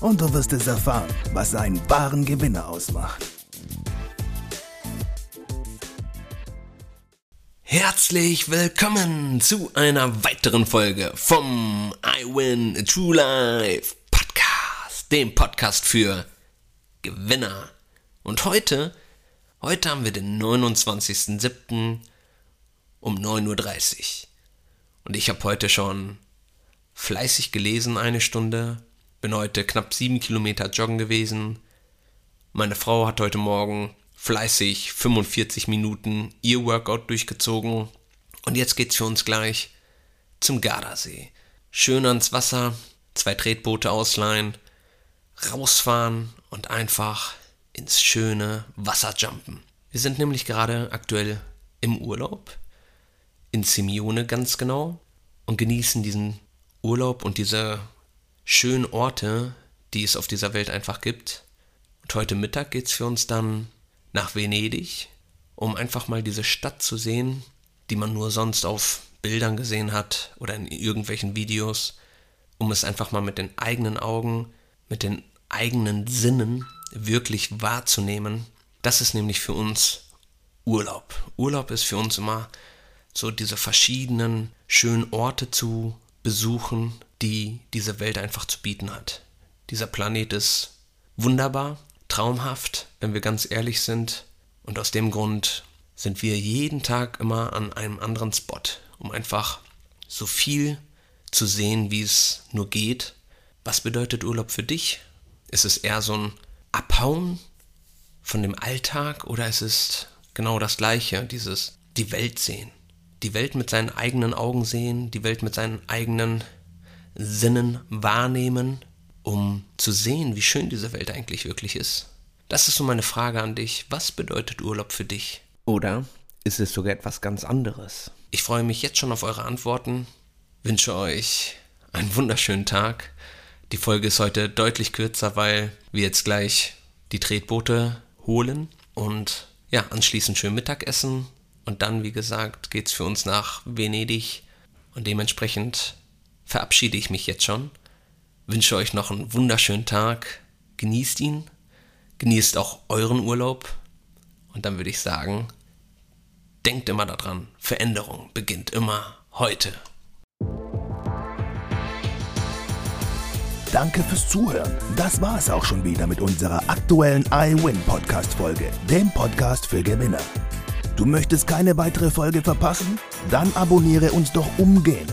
und du wirst es erfahren, was einen wahren Gewinner ausmacht. Herzlich willkommen zu einer weiteren Folge vom I Win True Life Podcast, dem Podcast für Gewinner. Und heute, heute haben wir den 29.07. um 9.30 Uhr. Und ich habe heute schon fleißig gelesen eine Stunde, bin heute knapp sieben Kilometer joggen gewesen. Meine Frau hat heute Morgen fleißig 45 Minuten ihr Workout durchgezogen. Und jetzt geht's für uns gleich zum Gardasee. Schön ans Wasser, zwei Tretboote ausleihen, rausfahren und einfach ins schöne Wasser jumpen. Wir sind nämlich gerade aktuell im Urlaub, in Simeone ganz genau, und genießen diesen Urlaub und diese schönen Orte, die es auf dieser Welt einfach gibt. Und heute Mittag geht es für uns dann nach Venedig, um einfach mal diese Stadt zu sehen, die man nur sonst auf Bildern gesehen hat oder in irgendwelchen Videos, um es einfach mal mit den eigenen Augen, mit den eigenen Sinnen wirklich wahrzunehmen. Das ist nämlich für uns Urlaub. Urlaub ist für uns immer so diese verschiedenen schönen Orte zu besuchen, die diese Welt einfach zu bieten hat. Dieser Planet ist wunderbar, traumhaft, wenn wir ganz ehrlich sind. Und aus dem Grund sind wir jeden Tag immer an einem anderen Spot, um einfach so viel zu sehen, wie es nur geht. Was bedeutet Urlaub für dich? Ist es eher so ein Abhauen von dem Alltag oder ist es genau das Gleiche, dieses die Welt sehen? Die Welt mit seinen eigenen Augen sehen, die Welt mit seinen eigenen Sinnen wahrnehmen, um zu sehen, wie schön diese Welt eigentlich wirklich ist. Das ist so meine Frage an dich. Was bedeutet Urlaub für dich? Oder ist es sogar etwas ganz anderes? Ich freue mich jetzt schon auf eure Antworten, wünsche euch einen wunderschönen Tag. Die Folge ist heute deutlich kürzer, weil wir jetzt gleich die Tretboote holen und ja, anschließend schön Mittagessen und dann, wie gesagt, geht's für uns nach Venedig und dementsprechend verabschiede ich mich jetzt schon. Wünsche euch noch einen wunderschönen Tag. Genießt ihn. Genießt auch euren Urlaub. Und dann würde ich sagen, denkt immer daran, Veränderung beginnt immer heute. Danke fürs Zuhören. Das war es auch schon wieder mit unserer aktuellen iWin Podcast Folge, dem Podcast für Gewinner. Du möchtest keine weitere Folge verpassen? Dann abonniere uns doch umgehend.